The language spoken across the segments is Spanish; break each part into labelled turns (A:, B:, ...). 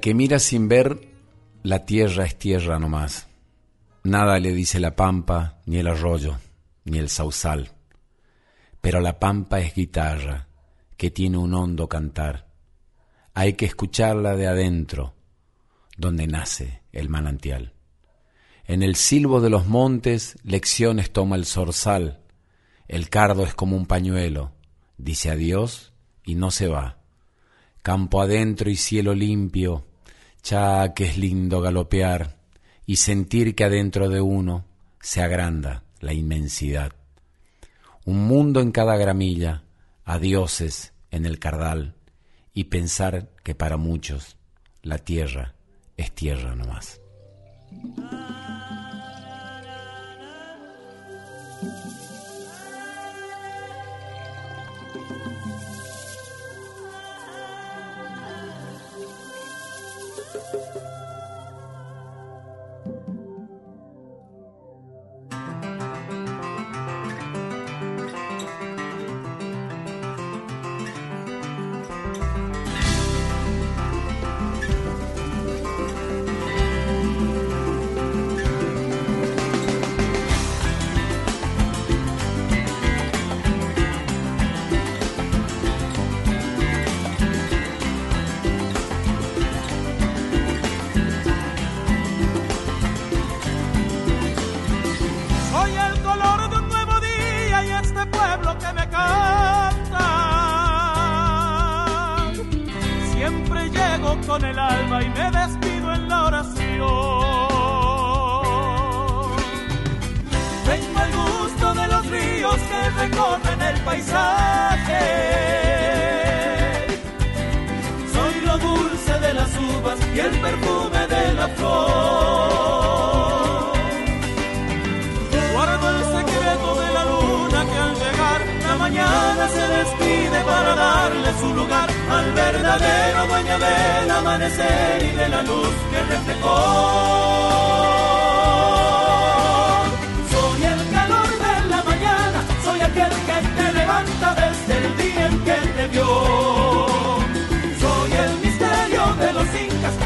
A: Que mira sin ver, la tierra es tierra nomás. Nada le dice la pampa, ni el arroyo, ni el sausal. Pero la pampa es guitarra, que tiene un hondo cantar. Hay que escucharla de adentro, donde nace el manantial. En el silbo de los montes lecciones toma el zorzal. El cardo es como un pañuelo, dice adiós y no se va campo adentro y cielo limpio, cha que es lindo galopear y sentir que adentro de uno se agranda la inmensidad. Un mundo en cada gramilla, a dioses en el cardal, y pensar que para muchos la tierra es tierra nomás.
B: el perfume de la flor. Guardo el secreto de la luna que al llegar la mañana se despide para darle su lugar al verdadero dueño del amanecer y de la luz que reflejó. Soy aquel que te levanta desde el día en que te vio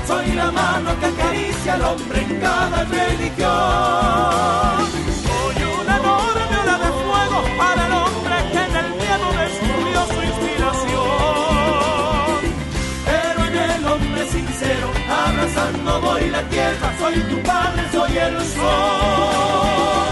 B: soy la mano que acaricia al hombre en cada religión. Soy una enorme ola de fuego para el hombre
C: que en el miedo descubrió su inspiración.
B: Pero en el hombre sincero, abrazando voy la tierra, soy tu padre, soy el sol.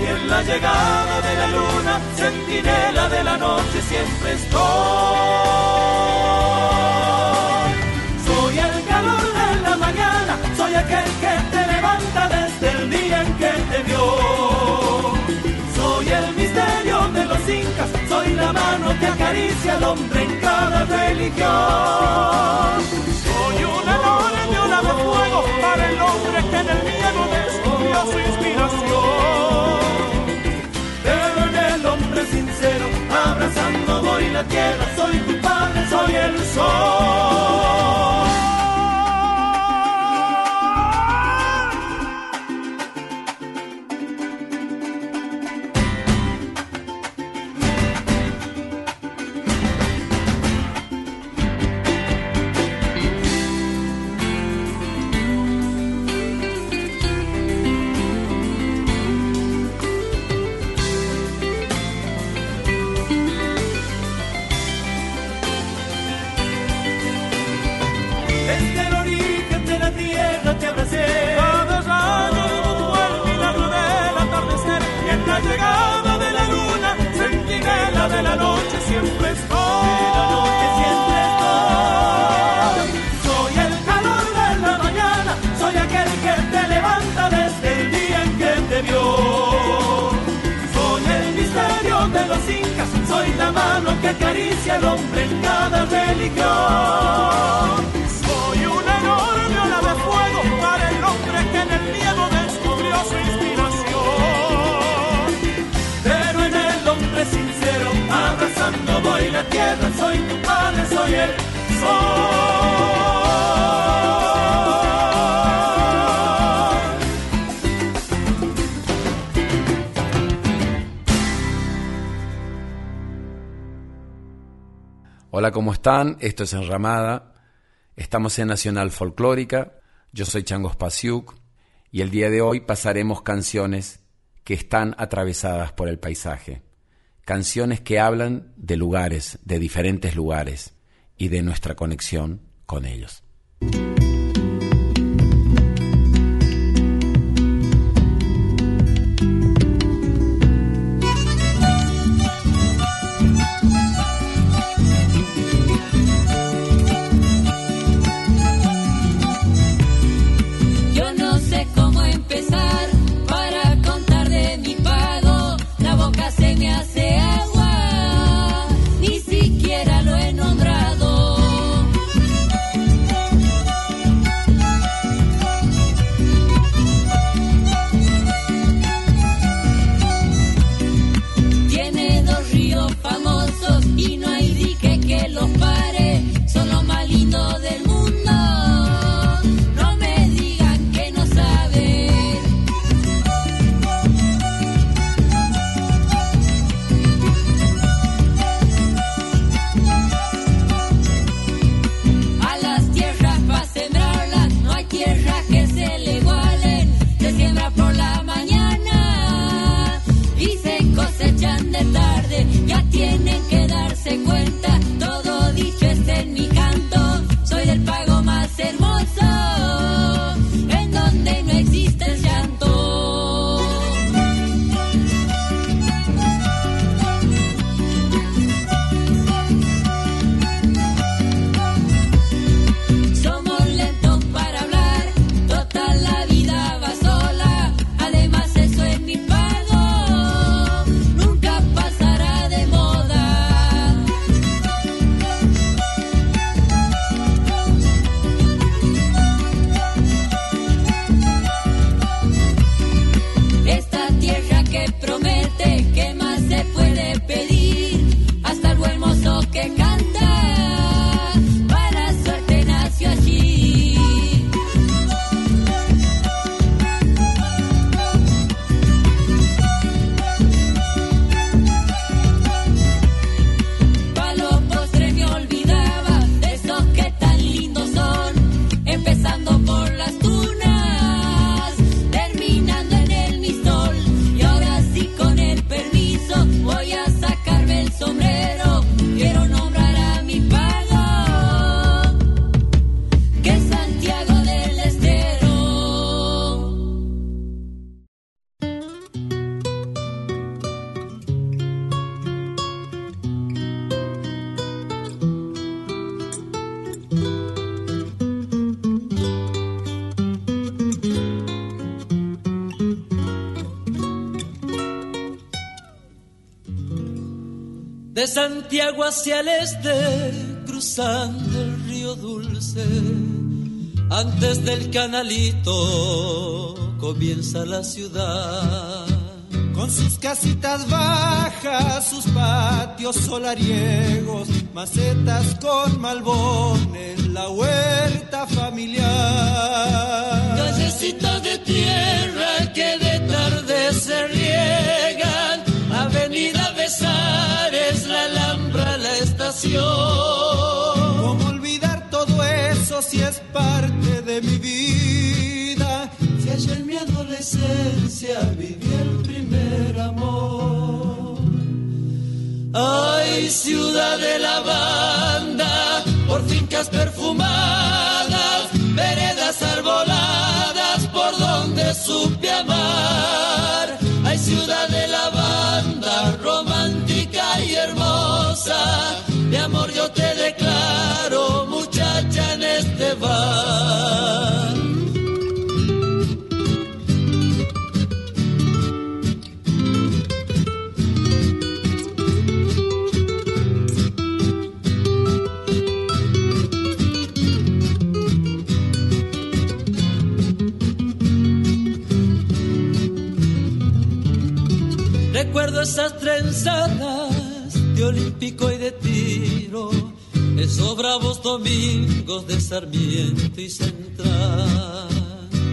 B: y en la llegada de la luna, centinela de la noche siempre estoy. Soy el calor de la mañana, soy aquel que te levanta desde el día en que te vio. Soy el misterio de los incas, soy la mano que acaricia al hombre en cada religión. Soy una noche
C: de fuego para el hombre que en el miedo su inspiración.
B: Pero en el hombre sincero, abrazando voy la tierra, soy tu padre, soy el sol. De los incas, soy la mano que acaricia al hombre en cada religión. Soy una enorme ola de fuego para el hombre que en el miedo descubrió su inspiración. Pero en el hombre sincero, abrazando voy la tierra, soy tu padre, soy el sol.
A: Hola, ¿cómo están? Esto es Enramada. Estamos en Nacional Folclórica. Yo soy Changos Pasiuk y el día de hoy pasaremos canciones que están atravesadas por el paisaje. Canciones que hablan de lugares, de diferentes lugares y de nuestra conexión con ellos.
D: De Santiago
C: hacia el este, cruzando el río Dulce. Antes del canalito comienza la ciudad.
E: Con sus casitas bajas, sus patios solariegos, macetas con malbones, la huerta familiar. Callecitas de tierra que de tarde se riegan, avenida
C: Alhambra, ¿Cómo
E: olvidar todo eso si es parte de mi vida?
C: Si ayer en mi adolescencia viví el primer amor. Ay, ciudad de la banda, por fincas perfumadas, veredas arboladas, por donde supe amar. Te declaro, muchacha en este bar. Recuerdo esas trenzadas de olímpico y de esos bravos domingos de Sarmiento y Central.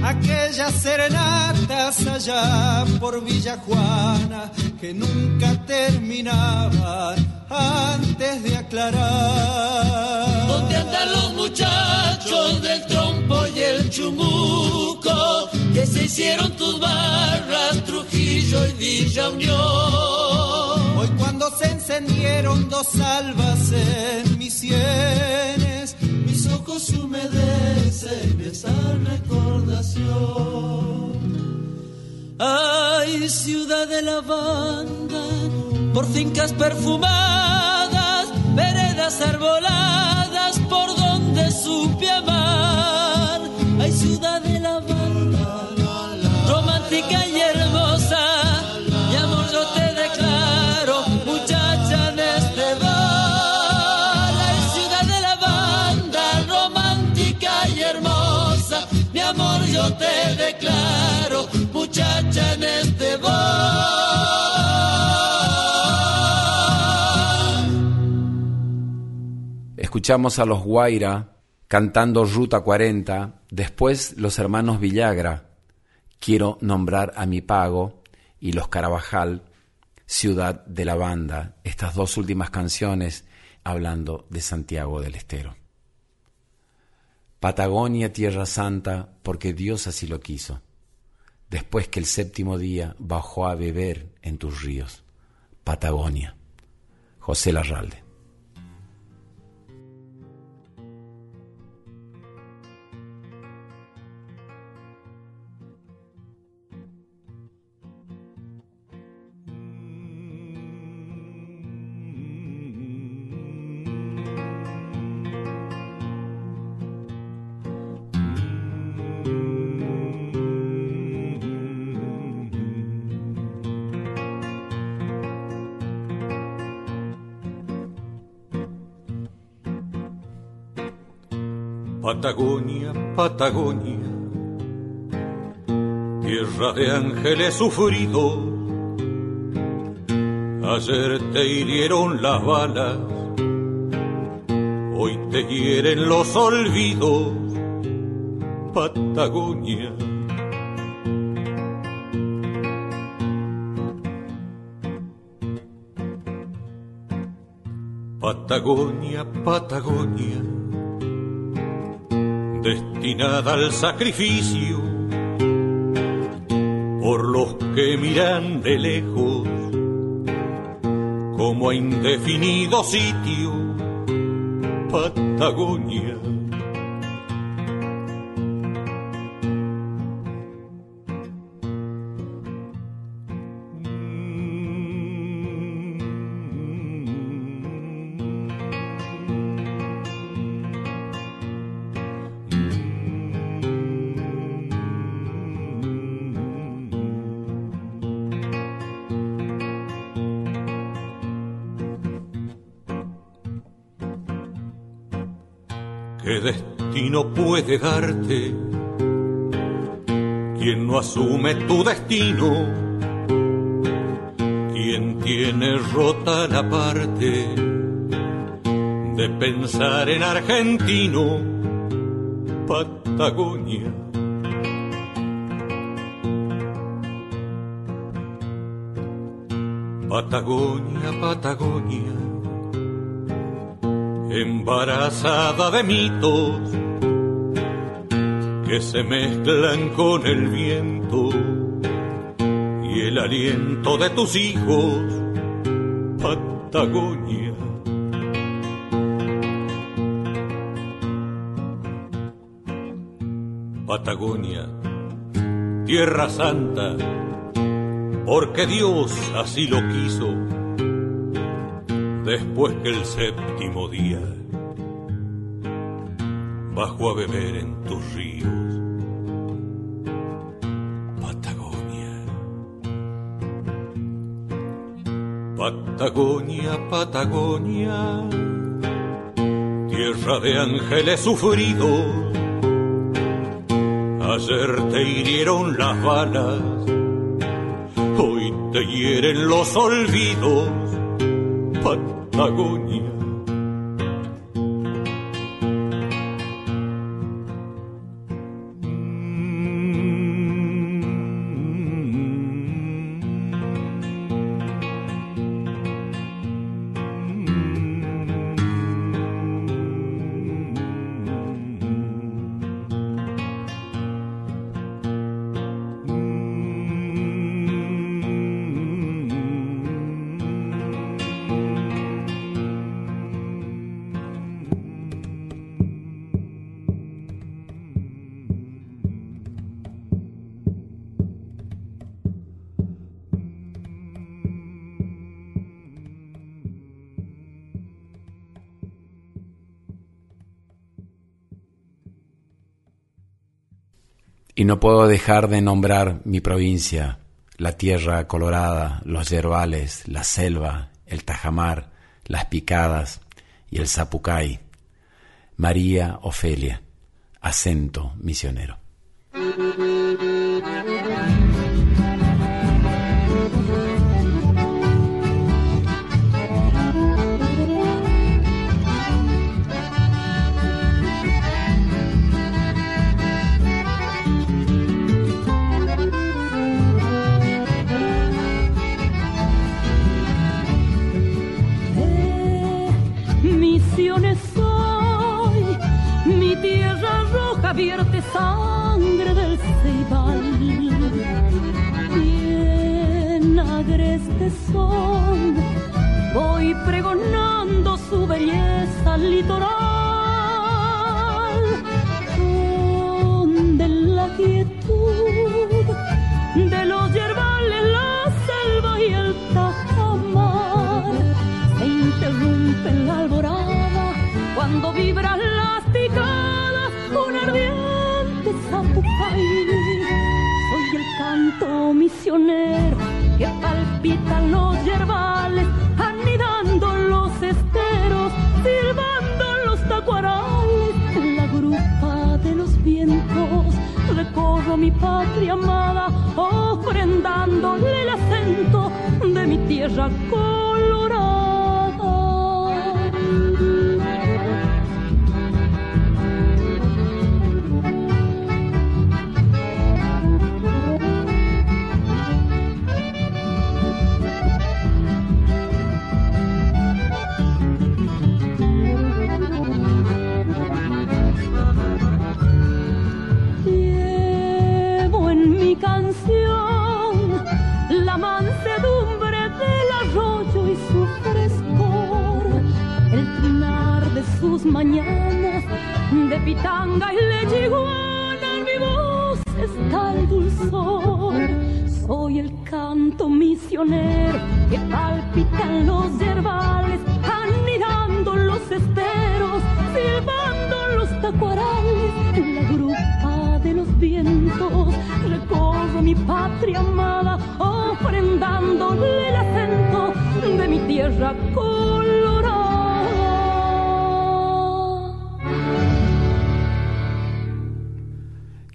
E: Aquellas serenatas allá por Villa Juana que nunca terminaban antes de aclarar. ¿Dónde andan los muchachos del trompo y el chumuco que se hicieron tus barras, Trujillo y Villa Unión? Cuando se encendieron dos albas en mis sienes,
C: Mis ojos humedecen esa recordación. Ay, ciudad de la banda, por fincas perfumadas, veredas arboladas, por donde supe amar. Ay, ciudad de la este.
A: Escuchamos a los Guaira cantando Ruta 40, después los hermanos Villagra, Quiero nombrar a mi pago, y los Carabajal, Ciudad de la Banda, estas dos últimas canciones hablando de Santiago del Estero. Patagonia, Tierra Santa, porque Dios así lo quiso, después que el séptimo día bajó a beber en tus ríos. Patagonia, José Larralde.
F: Patagonia, tierra de ángeles sufridos. Ayer te hirieron las balas, hoy te hieren los olvidos. Patagonia. Patagonia, Patagonia destinada al sacrificio por los que miran de lejos como a indefinido sitio Patagonia. Destino puede darte? ¿Quién no asume tu destino? ¿Quién tiene rota la parte de pensar en argentino? Patagonia. Patagonia, Patagonia, embarazada de mitos que se mezclan con el viento y el aliento de tus hijos, Patagonia. Patagonia, Tierra Santa, porque Dios así lo quiso, después que el séptimo día bajó a beber en tus ríos. Patagonia, Patagonia, Patagonia, tierra de ángeles sufridos. Ayer te hirieron las balas, hoy te hieren los olvidos, Patagonia.
A: No puedo dejar de nombrar mi provincia, la tierra colorada, los yerbales, la selva, el tajamar, las picadas y el zapucay. María Ofelia, acento misionero.
G: Sangre del ceibal. Bien agreste son, voy pregonando su belleza al litoral. Canto misionero que palpitan los yerbales, anidando los esteros, silbando los tacuarales en la grupa de los vientos. Recorro mi patria amada, ofrendándole el acento de mi tierra colorada. Mañanas de pitanga y lechiguana en mi voz está el dulzor. Soy el canto misionero que palpitan los yerbales, anidando los esteros, silbando los tacuarales en la grupa de los vientos. Recorro mi patria amada, ofrendándole el acento de mi tierra colorada.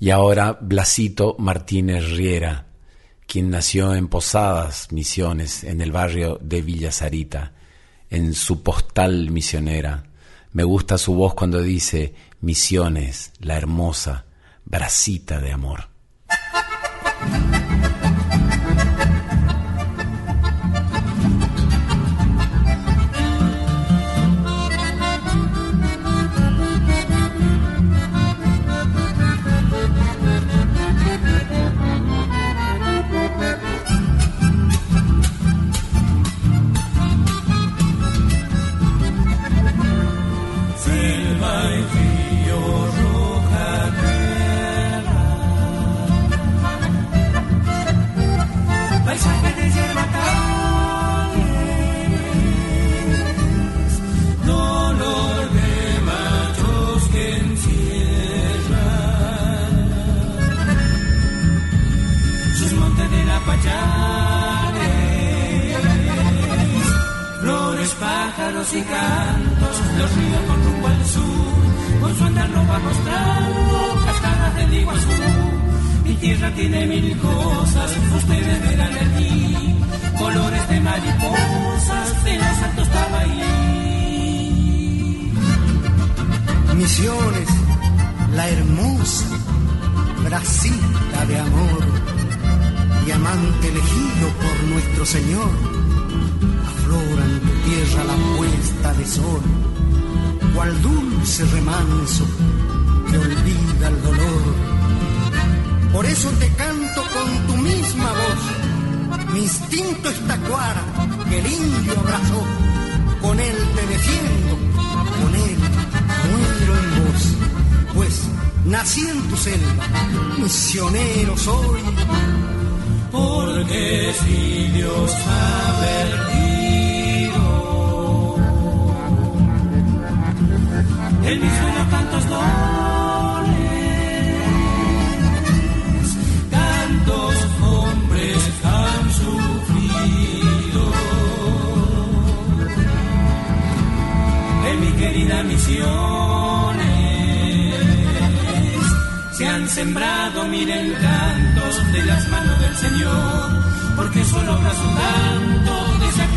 A: Y ahora Blasito Martínez Riera, quien nació en Posadas, Misiones, en el barrio de Villa Sarita, en su postal misionera. Me gusta su voz cuando dice, Misiones, la hermosa, bracita de amor.
H: y cantos, los ríos con rumbo al sur, con su andar nos va mostrando cascadas del Iguazú. Mi tierra tiene mil cosas, ustedes verán aquí, colores de mariposas, de las altos Tabaí.
I: Misiones, la hermosa, bracita de amor, diamante elegido por nuestro Señor tierra la puesta de sol, cual dulce remanso que olvida el dolor. Por eso te canto con tu misma voz, mi instinto estacuara que el indio abrazó, con él te defiendo, con él muero en vos, pues nací en tu selva, misionero soy.
H: Porque si Dios ha vertido en mi suelo tantos dones, tantos hombres han sufrido. En mi querida misiones se han sembrado, miren, tantos de las manos del Señor, porque solo obras tantos.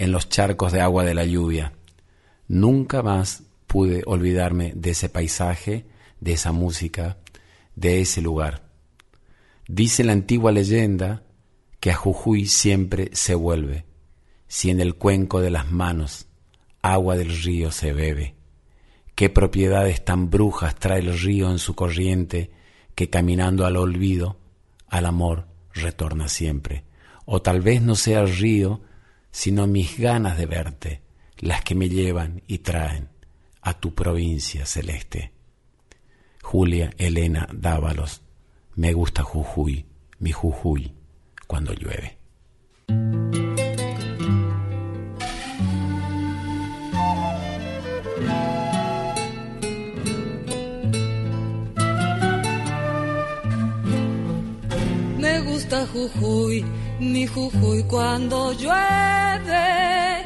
A: en los charcos de agua de la lluvia. Nunca más pude olvidarme de ese paisaje, de esa música, de ese lugar. Dice la antigua leyenda que a Jujuy siempre se vuelve, si en el cuenco de las manos agua del río se bebe. Qué propiedades tan brujas trae el río en su corriente que caminando al olvido, al amor, retorna siempre. O tal vez no sea el río, sino mis ganas de verte, las que me llevan y traen a tu provincia celeste. Julia Elena Dávalos, me gusta Jujuy, mi Jujuy, cuando llueve.
J: Jujuy, mi Jujuy cuando llueve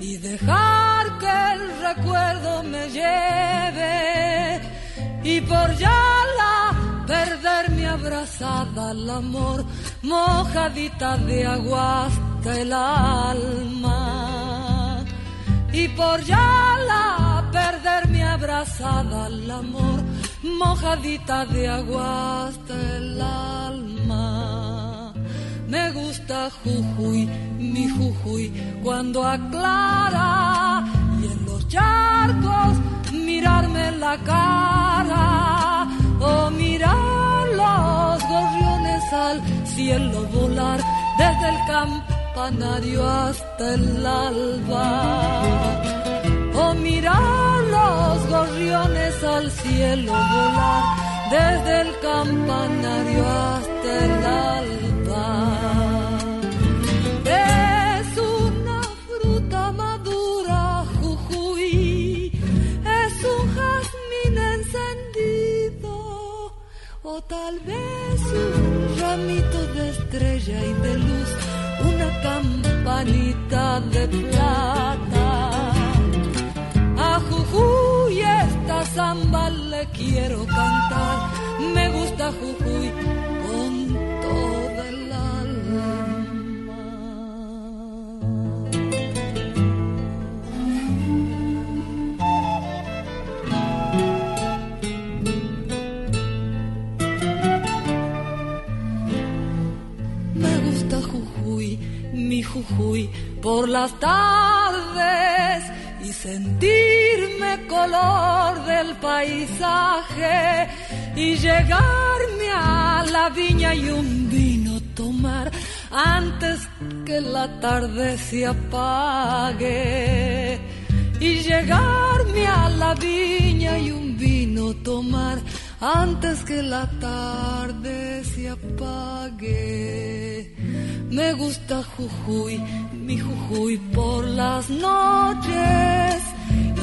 J: y dejar que el recuerdo me lleve y por ya la perder mi abrazada al amor mojadita de agua hasta el alma y por ya la perder mi abrazada al amor mojadita de agua hasta el alma. Jujuy, mi Jujuy, cuando aclara y en los charcos mirarme la cara o mirar los gorriones al cielo volar desde el campanario hasta el alba o mirar los gorriones al cielo volar desde el campanario hasta el alba. Tal vez un ramito de estrella y de luz, una campanita de plata. A Jujuy esta samba le quiero cantar, me gusta Jujuy Jujuy, por las tardes y sentirme color del paisaje y llegarme a la viña y un vino tomar antes que la tarde se apague y llegarme a la viña antes que la tarde se apague. Me gusta Jujuy, mi Jujuy por las noches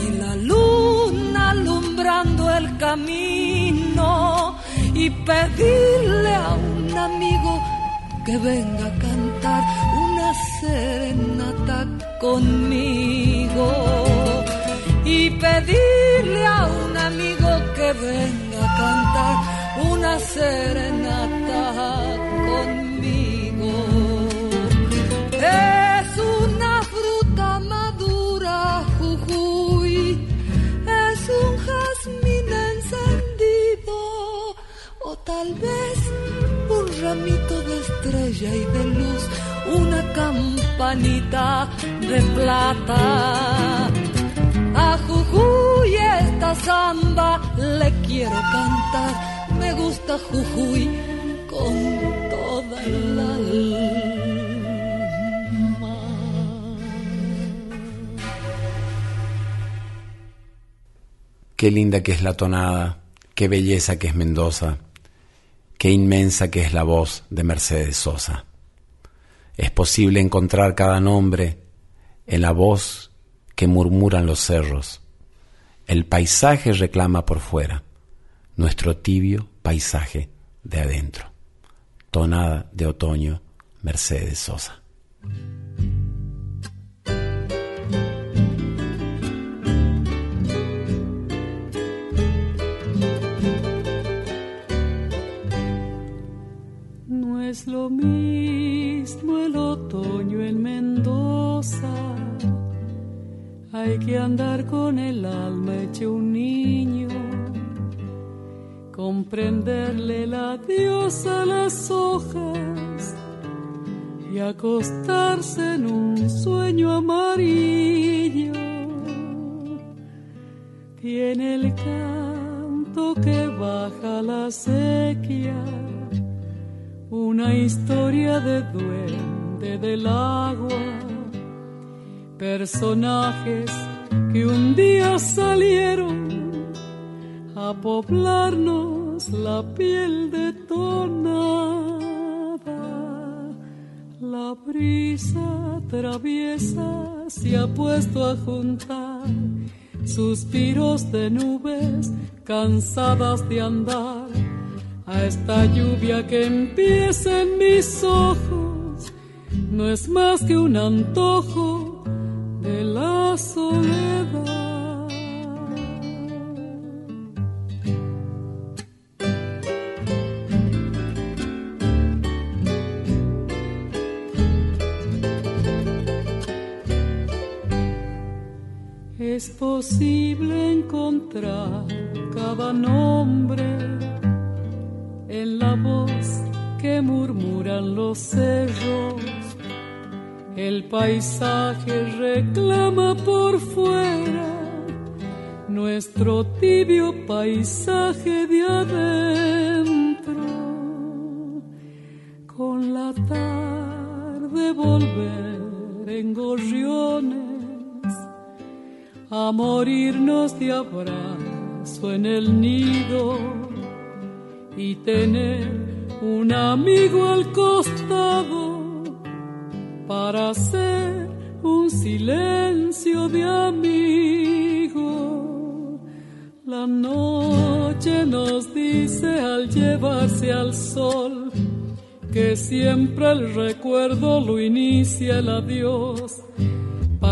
J: y la luna alumbrando el camino y pedirle a un amigo que venga a cantar una serenata conmigo y pedirle a un amigo que venga una serenata conmigo. Es una fruta madura, Jujuy, es un jazmín encendido, o tal vez un ramito de estrella y de luz, una campanita de plata. A Jujuy esta samba le quiero cantar, me gusta Jujuy con toda el alma.
A: Qué linda que es la tonada, qué belleza que es Mendoza, qué inmensa que es la voz de Mercedes Sosa. Es posible encontrar cada nombre en la voz que murmuran los cerros. El paisaje reclama por fuera, nuestro tibio paisaje de adentro. Tonada de otoño, Mercedes Sosa.
K: No es lo mismo el otoño en Mendoza. Hay que andar con el alma hecho un comprenderle la diosa a las hojas y acostarse en un sueño amarillo. Tiene el canto que baja la sequía una historia de duende del agua, personajes que un día salieron a poblarnos la piel de tonada. La brisa traviesa se ha puesto a juntar suspiros de nubes cansadas de andar a esta lluvia que empieza en mis ojos no es más que un antojo de la soledad. Es posible encontrar cada nombre en la voz que murmuran los cerros. El paisaje reclama por fuera nuestro tibio paisaje de adentro. Con la tarde volver en gorriones a morirnos de abrazo en el nido y tener un amigo al costado para hacer un silencio de amigo. La noche nos dice al llevarse al sol que siempre el recuerdo lo inicia el adiós.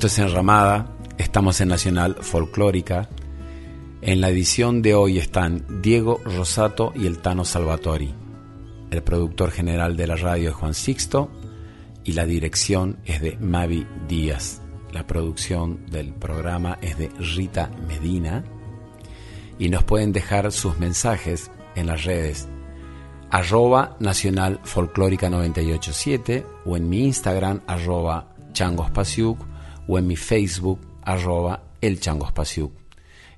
A: Esto es Enramada, estamos en Nacional Folclórica. En la edición de hoy están Diego Rosato y el Tano Salvatori. El productor general de la radio es Juan Sixto y la dirección es de Mavi Díaz. La producción del programa es de Rita Medina y nos pueden dejar sus mensajes en las redes arroba nacional folclórica 987 o en mi Instagram arroba changospasiuk o en mi Facebook arroba el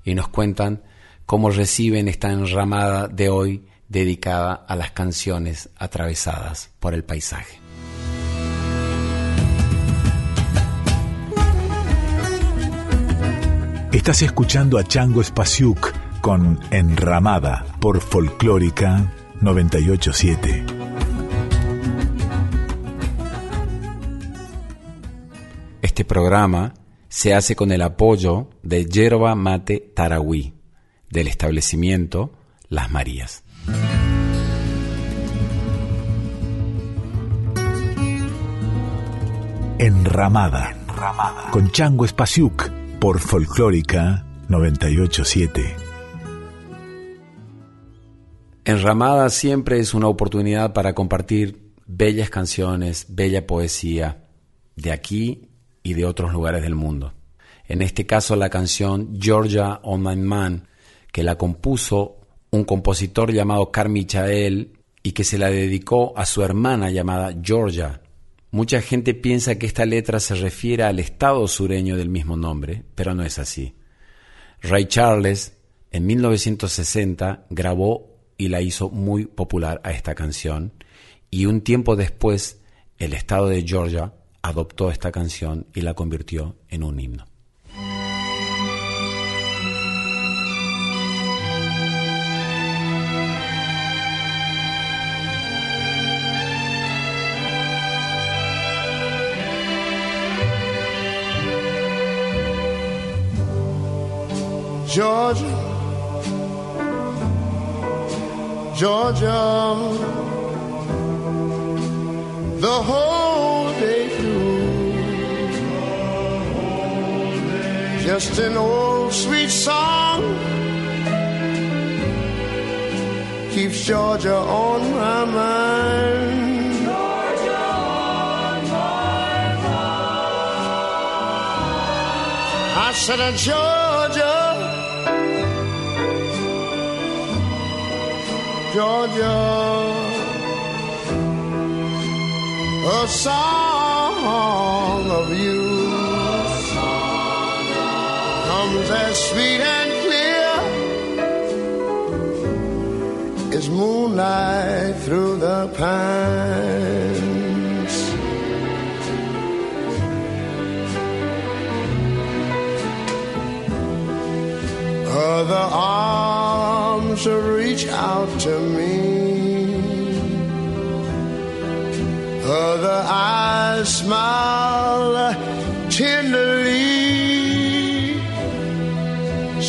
A: y nos cuentan cómo reciben esta enramada de hoy dedicada a las canciones atravesadas por el paisaje.
L: Estás escuchando a Chango Spasiuk con Enramada por Folclórica 987.
A: Este programa se hace con el apoyo de Yerba Mate Tarahui, del establecimiento Las Marías.
L: Enramada, con Chango Spasiuk por Folclórica 987.
A: Enramada siempre es una oportunidad para compartir bellas canciones, bella poesía de aquí y de otros lugares del mundo. En este caso la canción Georgia on My Man, que la compuso un compositor llamado Carl Chael y que se la dedicó a su hermana llamada Georgia. Mucha gente piensa que esta letra se refiere al estado sureño del mismo nombre, pero no es así. Ray Charles en 1960 grabó y la hizo muy popular a esta canción y un tiempo después el estado de Georgia adoptó esta canción y la convirtió en un himno.
M: Georgia, Georgia, the whole Just an old sweet song keeps Georgia on my mind. Georgia on my mind. I said, uh, Georgia. Georgia, a song of you as sweet and clear as moonlight through the pines. Other arms reach out to me. Other eyes smile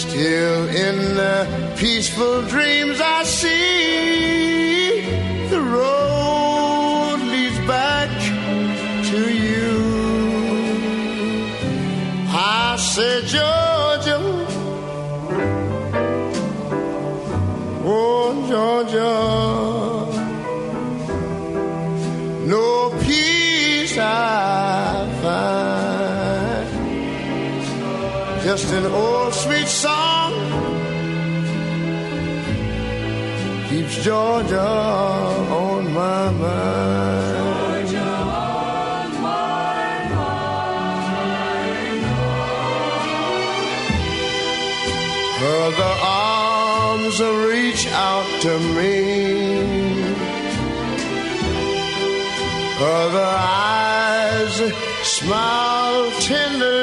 M: Still in the peaceful dreams I see the road leads back to you. I said, Georgia. Just an old sweet song keeps Georgia on my mind. Georgia on my mind. Her the arms reach out to me. Her the eyes smile tenderly.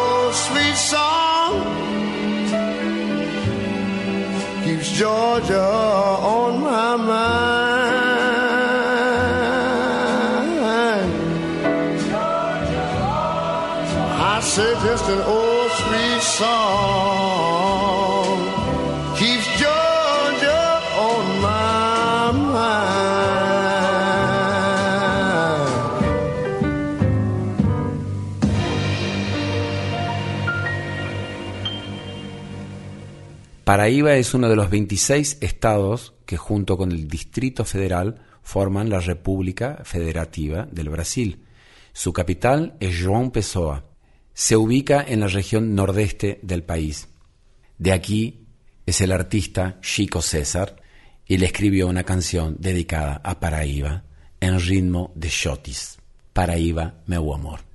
M: Georgia on my mind. Georgia, I say just an old sweet song
A: Paraíba es uno de los 26 estados que junto con el Distrito Federal forman la República Federativa del Brasil. Su capital es João Pessoa. Se ubica en la región nordeste del país. De aquí es el artista Chico César y le escribió una canción dedicada a Paraíba en ritmo de shotis. Paraíba, meu amor.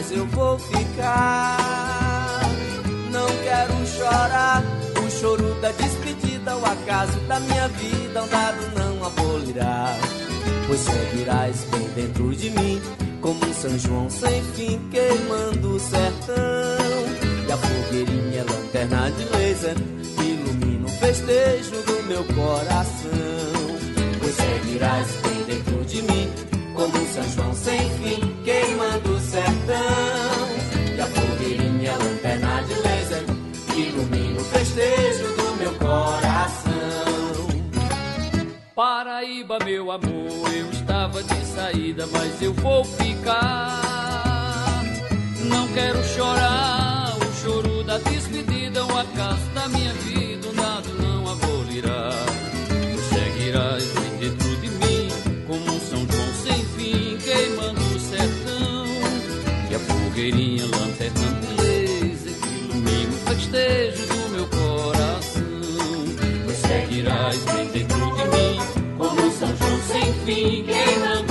N: Mas eu vou ficar. Não quero chorar, o choro da despedida, o acaso da minha vida, um dado não abolirá. Pois seguirás bem dentro de mim, como um São João sem fim, queimando o sertão. E a fogueirinha, lanterna de laser, ilumina o festejo do meu coração. Pois seguirás bem dentro de mim, como São João sem fim, queimando o sertão. E a fogueirinha, lanterna de laser, ilumina o festejo do meu coração.
O: Paraíba, meu amor, eu estava de saída, mas eu vou ficar. Não quero chorar, o choro da despedida, o acaso da minha vida, dado não abolirá. Laser, que ilumina o festejo do meu coração. Tu seguirás bem dentro de mim, como um São João sem fim, queimando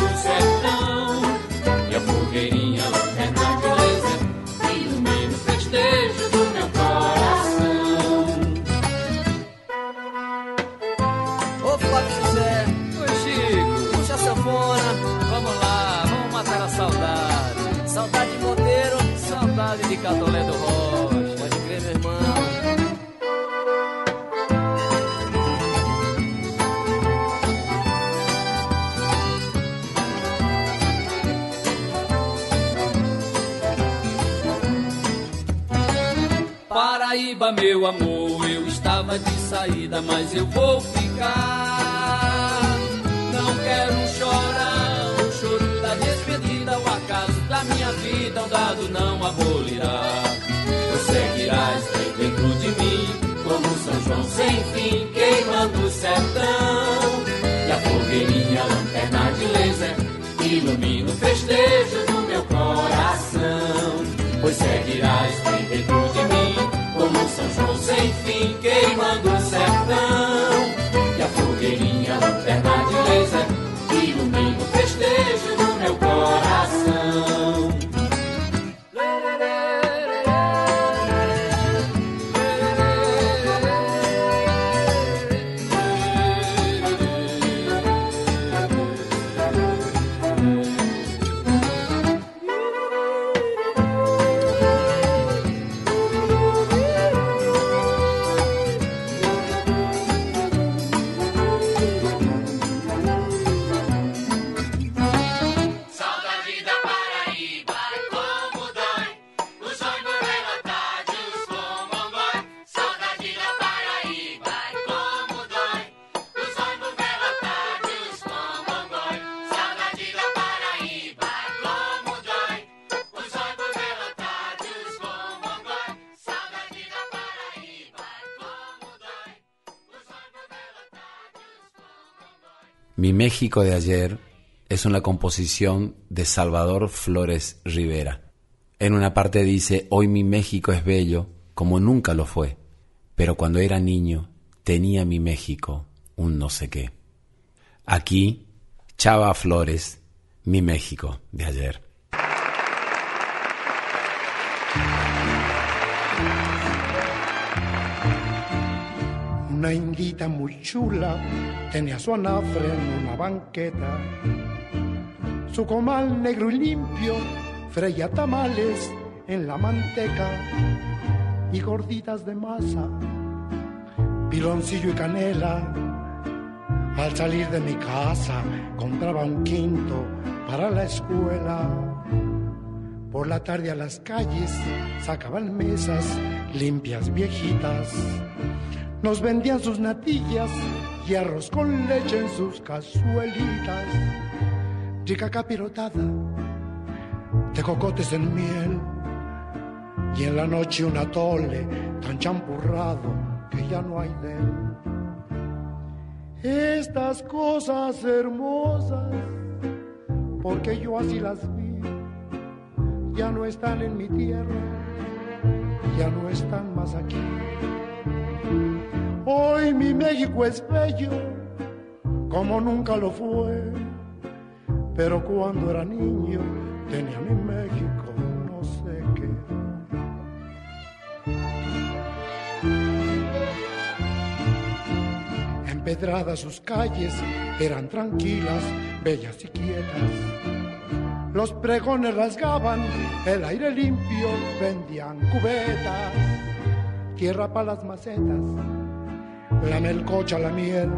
O: meu amor, eu estava de saída, mas eu vou ficar. Não quero chorar, o choro da despedida, o acaso da minha vida, um dado não abolirá.
A: México de ayer es una composición de Salvador Flores Rivera. En una parte dice, hoy mi México es bello como nunca lo fue, pero cuando era niño tenía mi México un no sé qué. Aquí, Chava Flores, mi México de ayer.
P: Una indita muy chula tenía su anafre en una banqueta. Su comal negro y limpio freía tamales en la manteca y gorditas de masa, piloncillo y canela. Al salir de mi casa compraba un quinto para la escuela. Por la tarde a las calles sacaban mesas limpias viejitas. Nos vendían sus natillas y arroz con leche en sus cazuelitas. Rica capirotada de cocotes en miel. Y en la noche un atole tan champurrado que ya no hay de él. Estas cosas hermosas, porque yo así las vi, ya no están en mi tierra, ya no están más aquí. Hoy mi México es bello, como nunca lo fue, pero cuando era niño tenía mi México no sé qué. Empedradas sus calles eran tranquilas, bellas y quietas. Los pregones rasgaban el aire limpio, vendían cubetas, tierra para las macetas, la melcocha, la miel,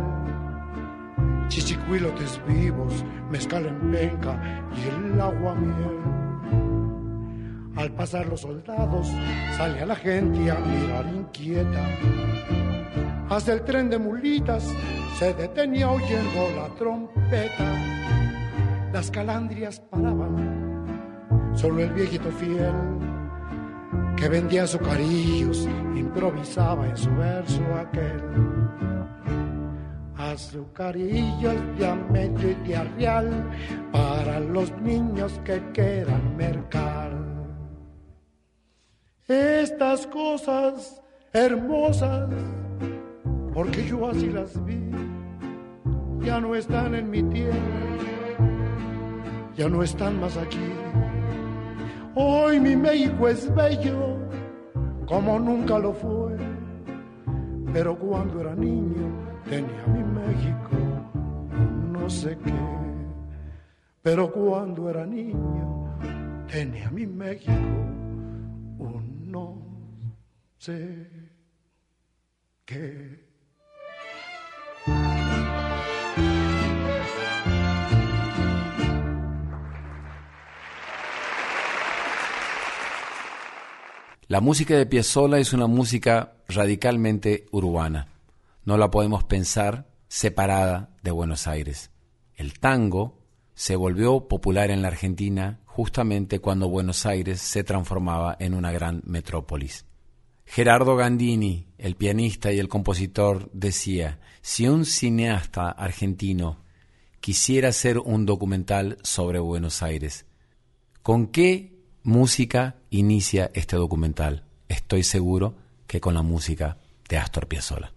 P: chichicuilotes vivos, mezcal en penca y el agua miel. Al pasar los soldados, salía la gente a mirar inquieta. Hasta el tren de mulitas se detenía oyendo la trompeta. Las calandrias paraban, solo el viejito fiel que vendía azucarillos improvisaba en su verso aquel. Azucarillos de y de a real para los niños que quieran mercar. Estas cosas hermosas, porque yo así las vi, ya no están en mi tierra, ya no están más aquí. Hoy mi México es bello, como nunca lo fue, pero cuando era niño tenía mi México, no sé qué, pero cuando era niño tenía mi México, un no sé qué.
A: La música de Piazzolla es una música radicalmente urbana. No la podemos pensar separada de Buenos Aires. El tango se volvió popular en la Argentina justamente cuando Buenos Aires se transformaba en una gran metrópolis. Gerardo Gandini, el pianista y el compositor, decía, si un cineasta argentino quisiera hacer un documental sobre Buenos Aires, ¿con qué música inicia este documental? Estoy seguro que con la música de Astor Piazzolla.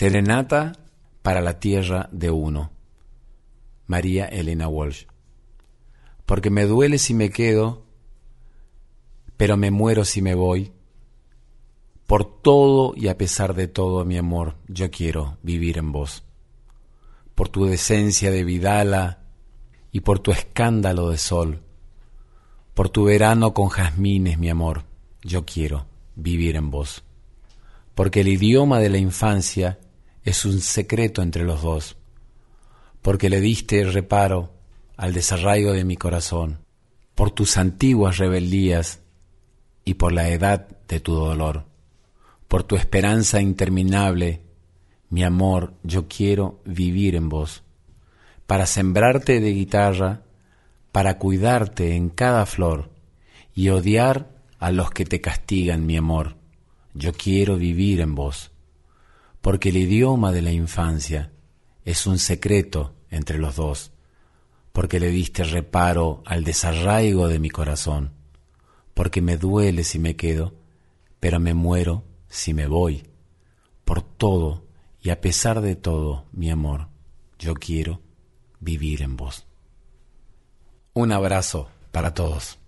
A: Serenata para la tierra de uno. María Elena Walsh. Porque me duele si me quedo, pero me muero si me voy. Por todo y a pesar de todo, mi amor, yo quiero vivir en vos. Por tu decencia de vidala y por tu escándalo de sol. Por tu verano con jazmines, mi amor, yo quiero vivir en vos. Porque el idioma de la infancia es un secreto entre los dos, porque le diste reparo al desarraigo de mi corazón, por tus antiguas rebeldías y por la edad de tu dolor, por tu esperanza interminable, mi amor, yo quiero vivir en vos, para sembrarte de guitarra, para cuidarte en cada flor y odiar a los que te castigan, mi amor, yo quiero vivir en vos porque el idioma de la infancia es un secreto entre los dos, porque le diste reparo al desarraigo de mi corazón, porque me duele si me quedo, pero me muero si me voy. Por todo y a pesar de todo, mi amor, yo quiero vivir en vos. Un abrazo para todos.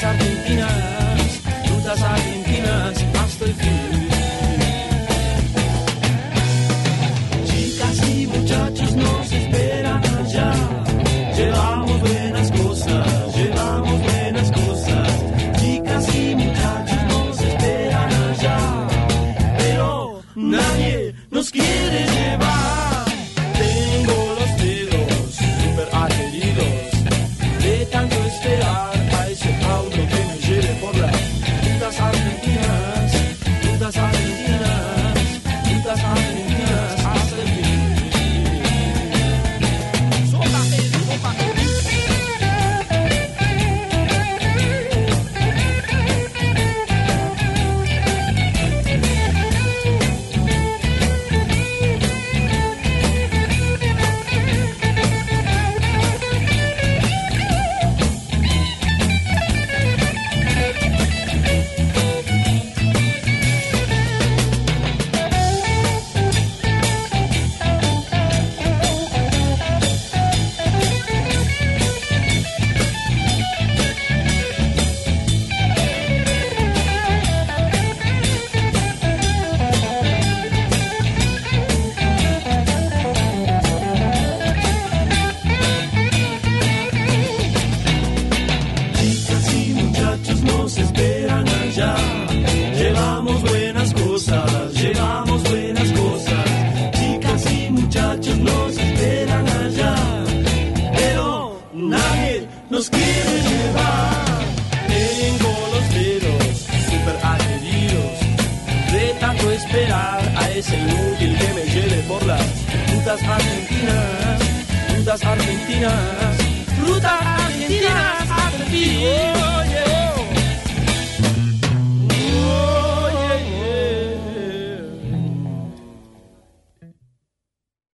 C: Argentinas, rutas argentinas hasta. Chicas y muchachos nos esperan allá. Llevamos buenas cosas. nos quiere llevar. Tengo los dedos super adheridos de tanto esperar